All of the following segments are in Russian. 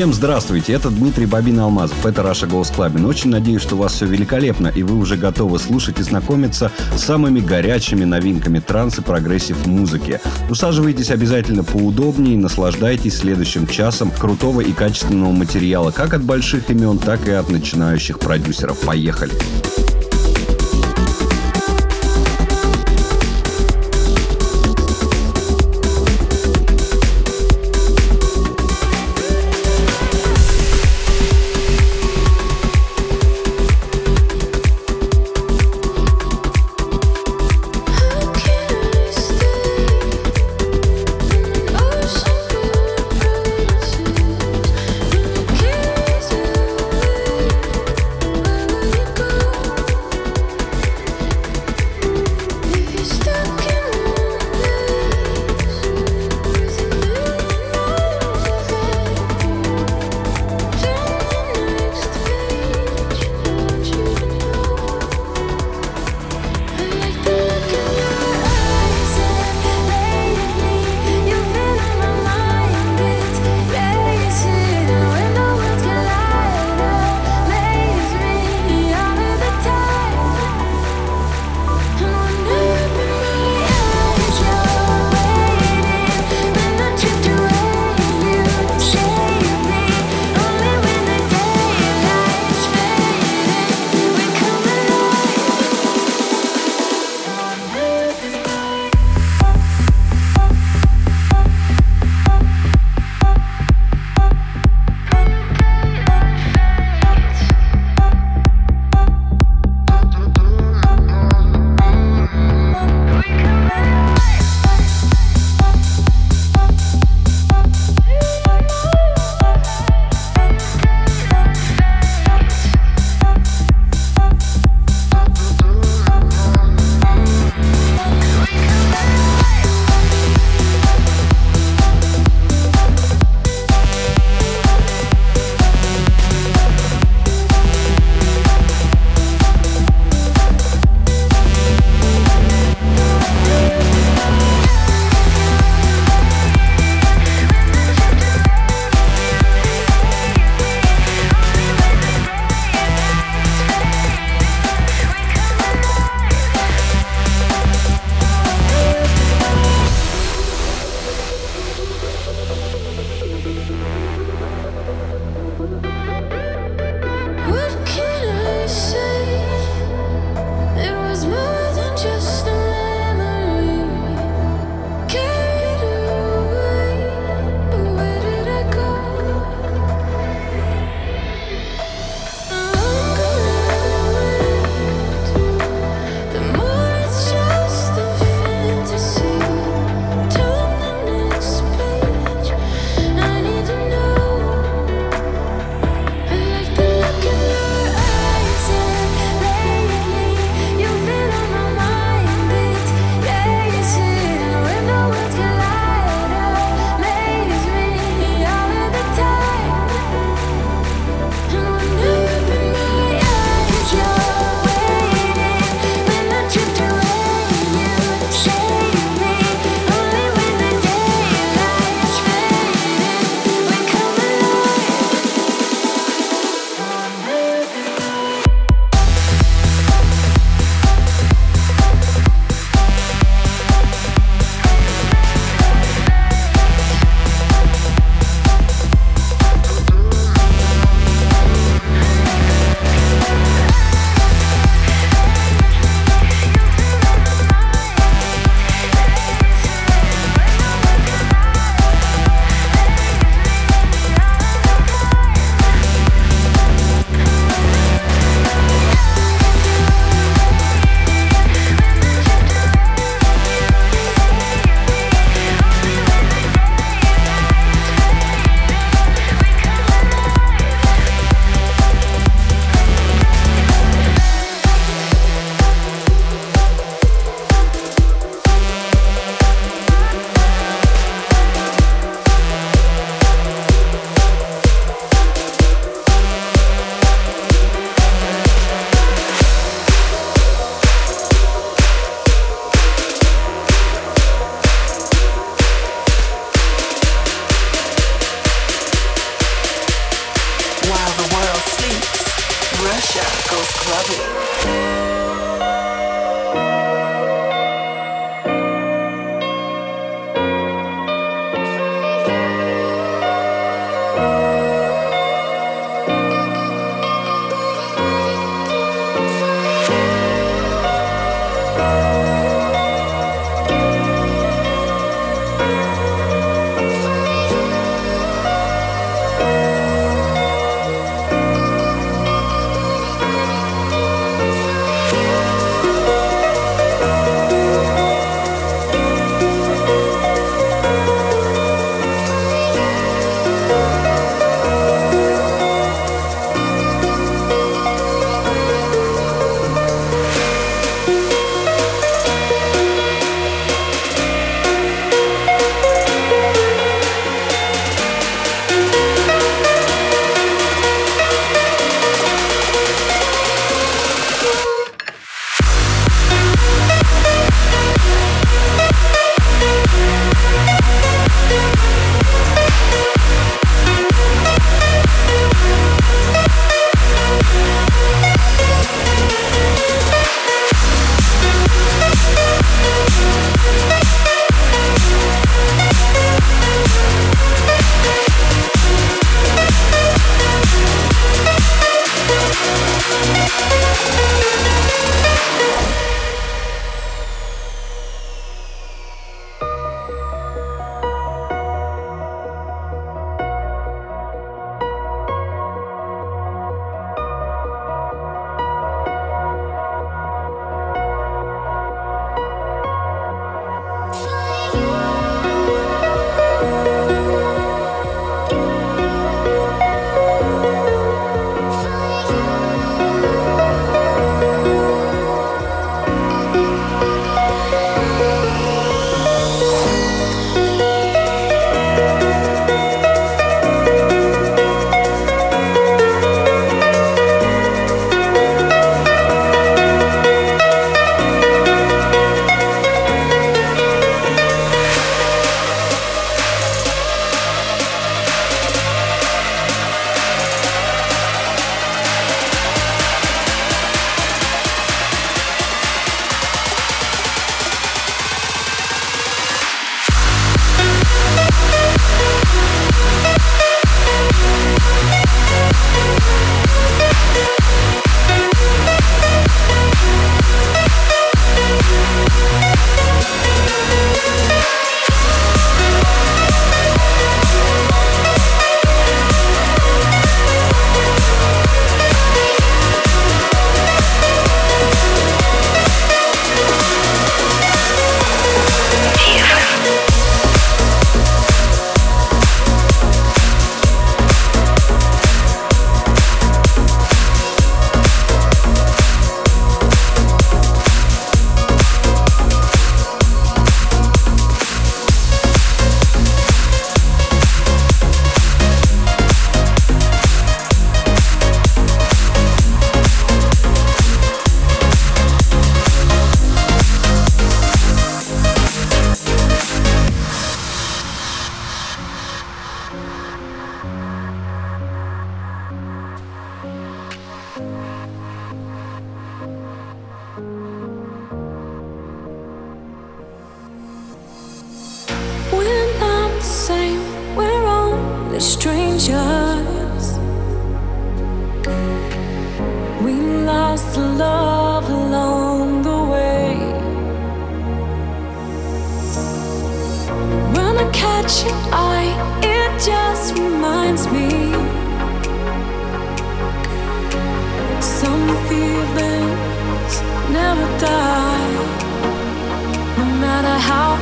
Всем здравствуйте, это Дмитрий Bobina Алмазов, это Russia Goes Clubbing. Очень надеюсь, что у вас все великолепно, и вы уже готовы слушать и знакомиться с самыми горячими новинками транс и прогрессив музыки. Усаживайтесь обязательно поудобнее и наслаждайтесь следующим часом крутого и качественного материала как от больших имен, так и от начинающих продюсеров. Поехали! go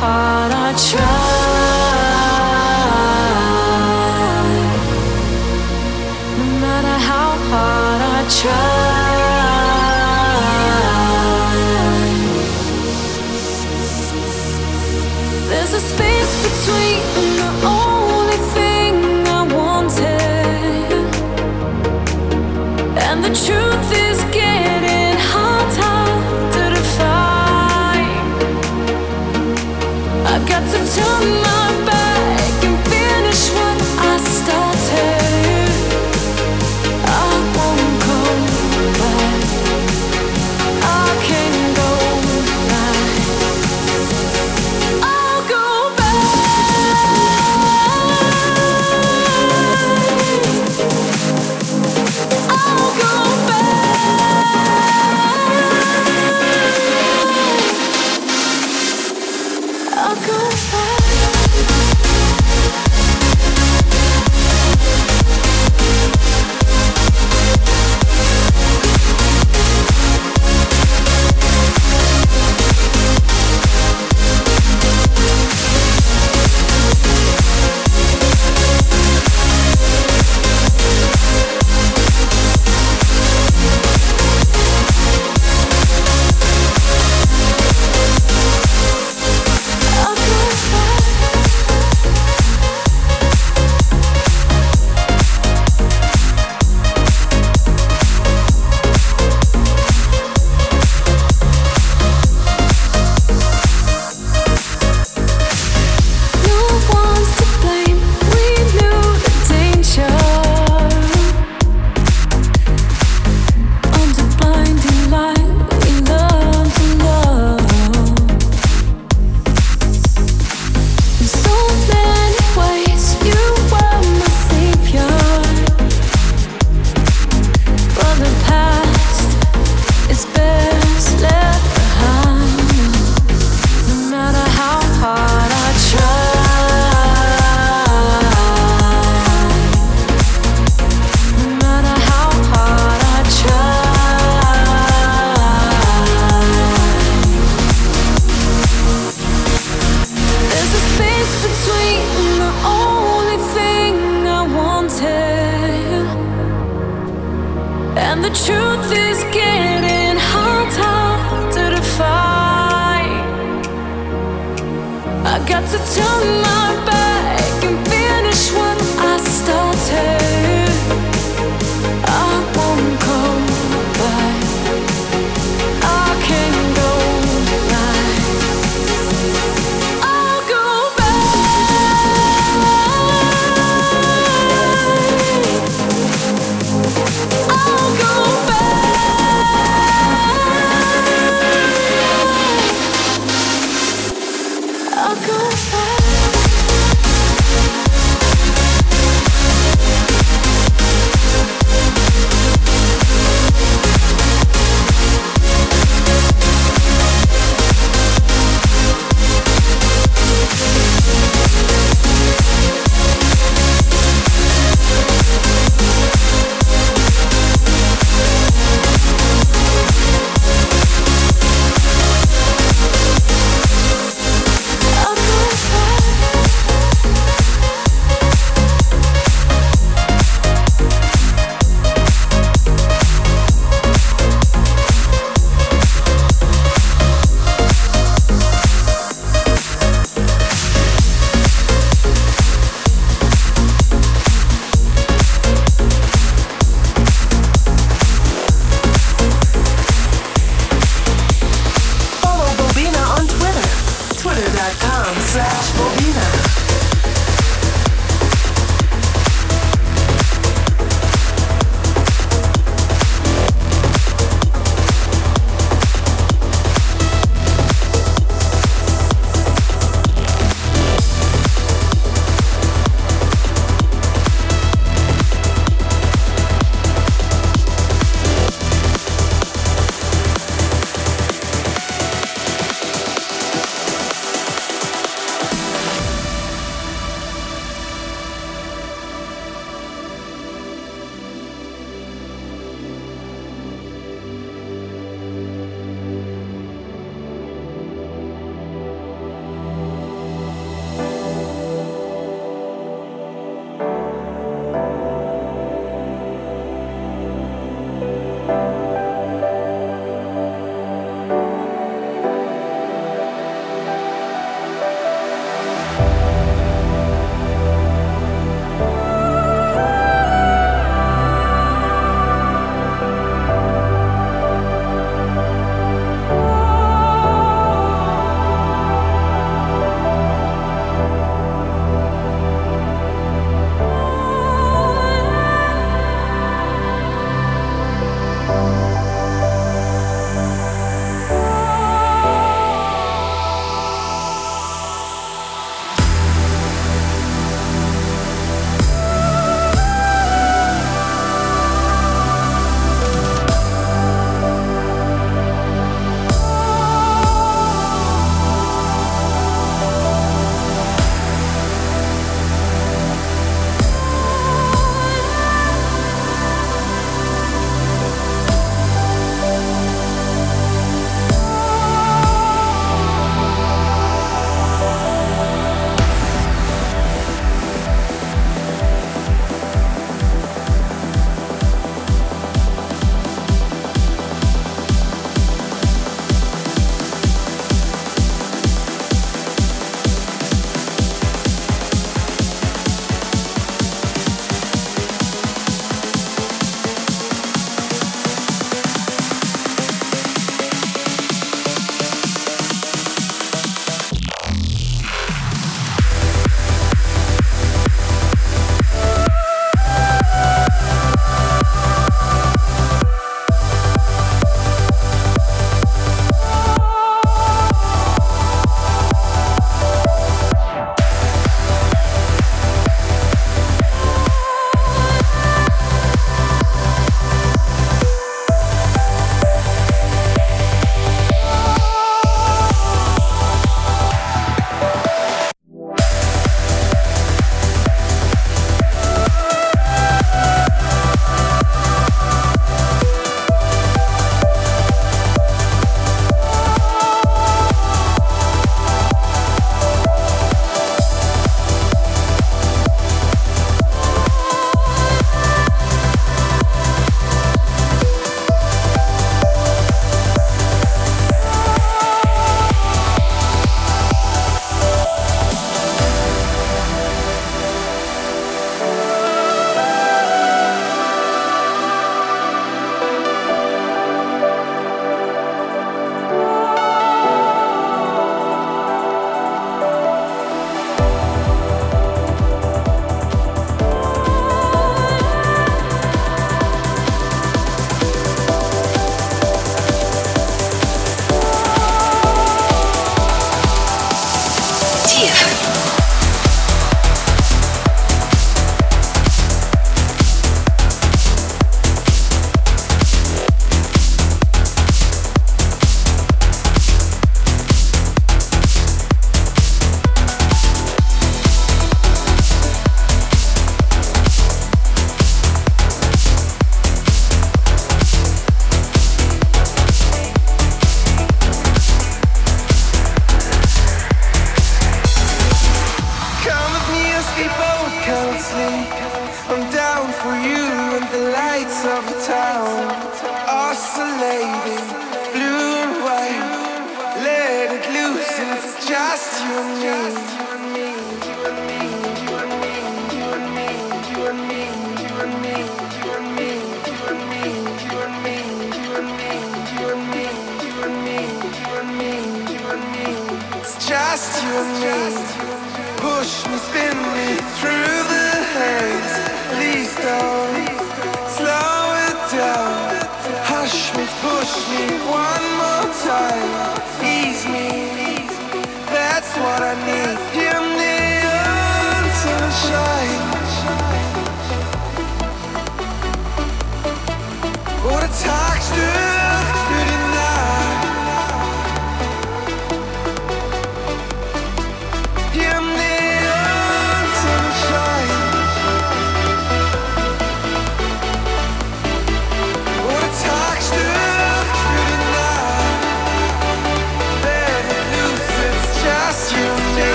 hard I try, no matter how hard I try.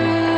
you.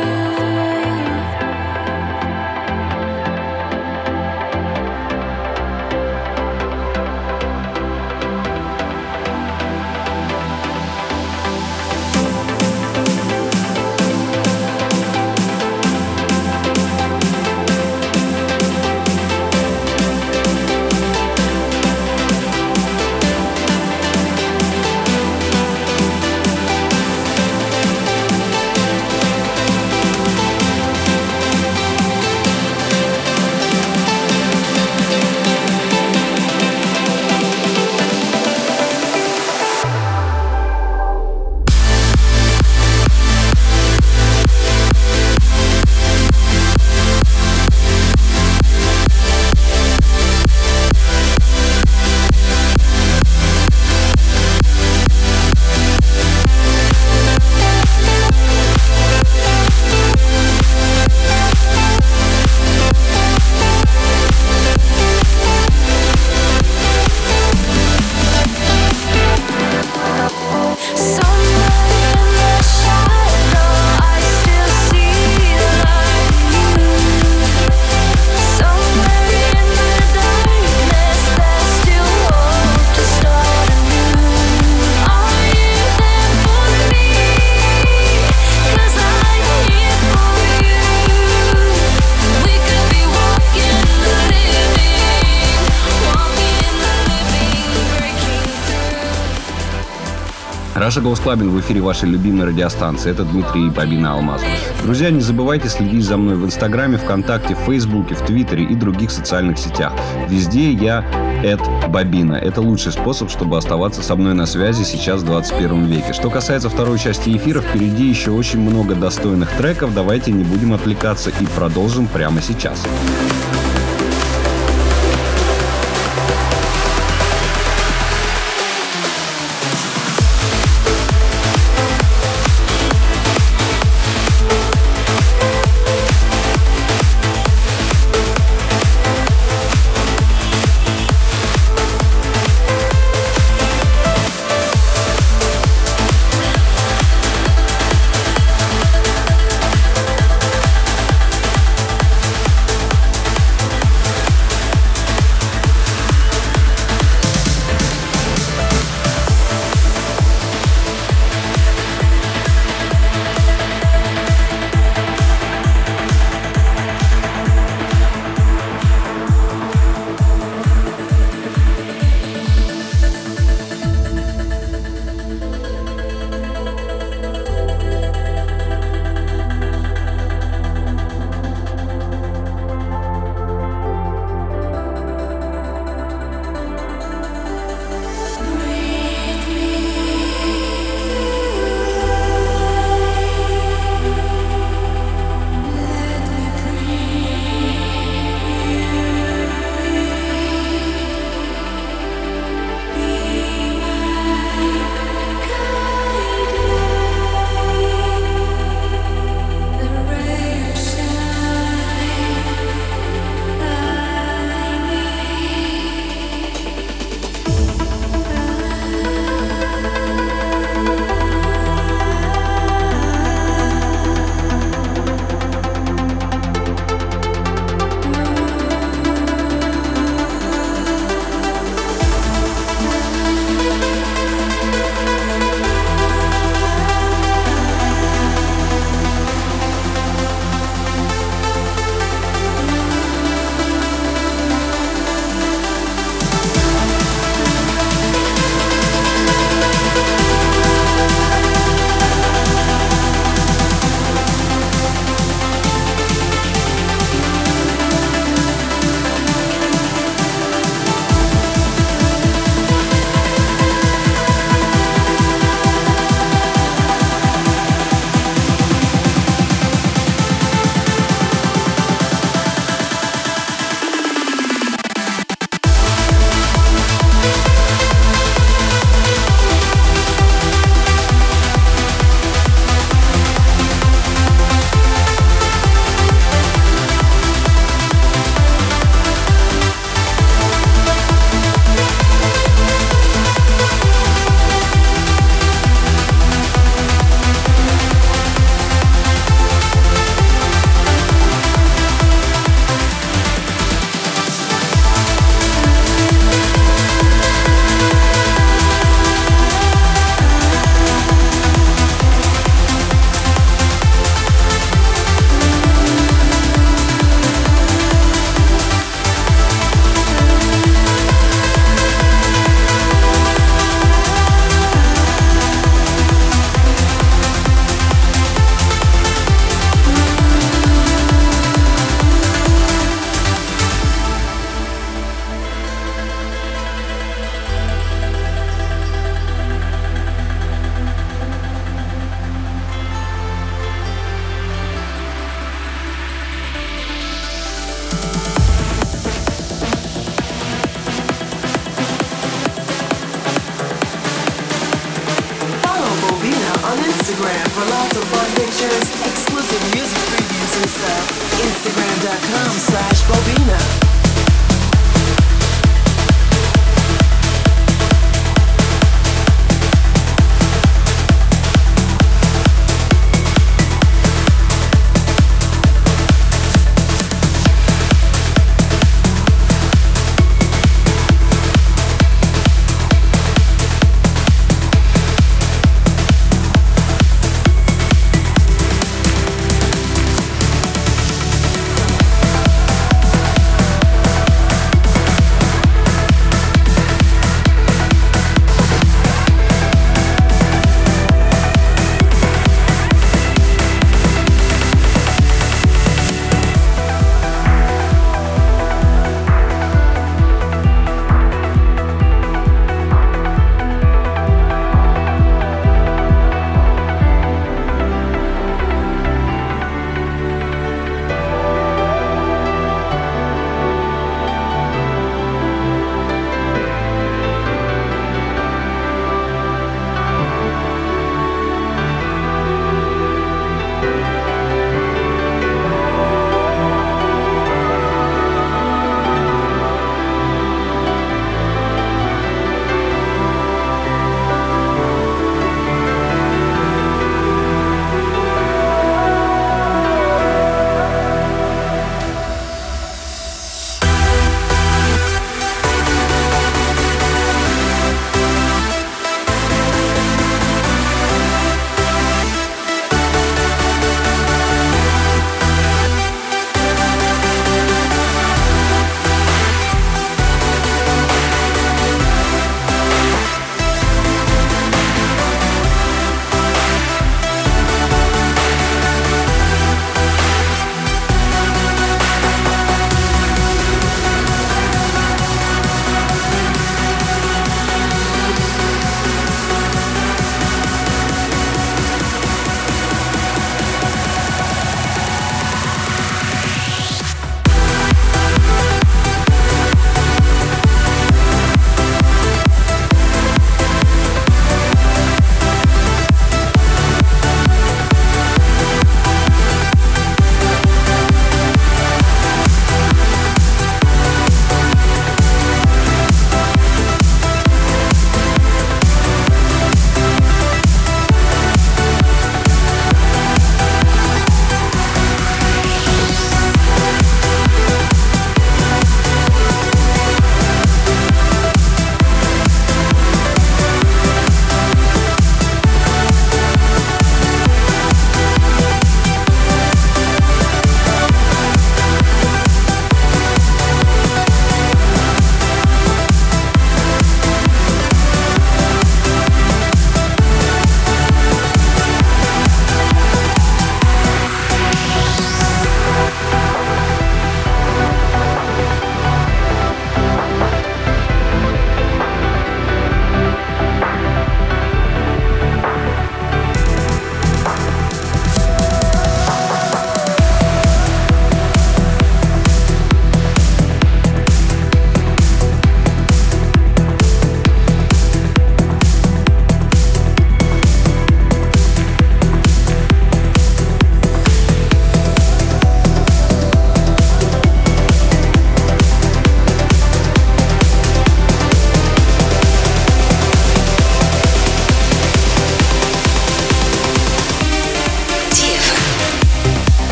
Russia Goes Clubbing в эфире вашей любимой радиостанции. Это Дмитрий Bobina Алмазов. Друзья, не забывайте следить за мной в Инстаграме, ВКонтакте, Фейсбуке, в Твиттере и других социальных сетях. Везде я at Bobina. Это лучший способ, чтобы оставаться со мной на связи сейчас в 21 веке. Что касается второй части эфира, впереди еще очень много достойных треков. Давайте не будем отвлекаться и продолжим прямо сейчас. Russia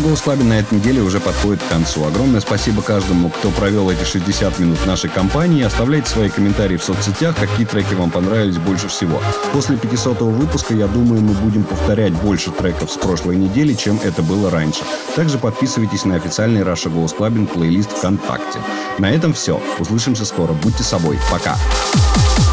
Голос Club на этой неделе уже подходит к концу. Огромное спасибо каждому, кто провел эти 60 минут нашей компании. Оставляйте свои комментарии в соцсетях, какие треки вам понравились больше всего. После 500 выпуска, я думаю, мы будем повторять больше треков с прошлой недели, чем это было раньше. Также подписывайтесь на официальный Раша Голос Clubbing плейлист ВКонтакте. На этом все. Услышимся скоро. Будьте собой. Пока. I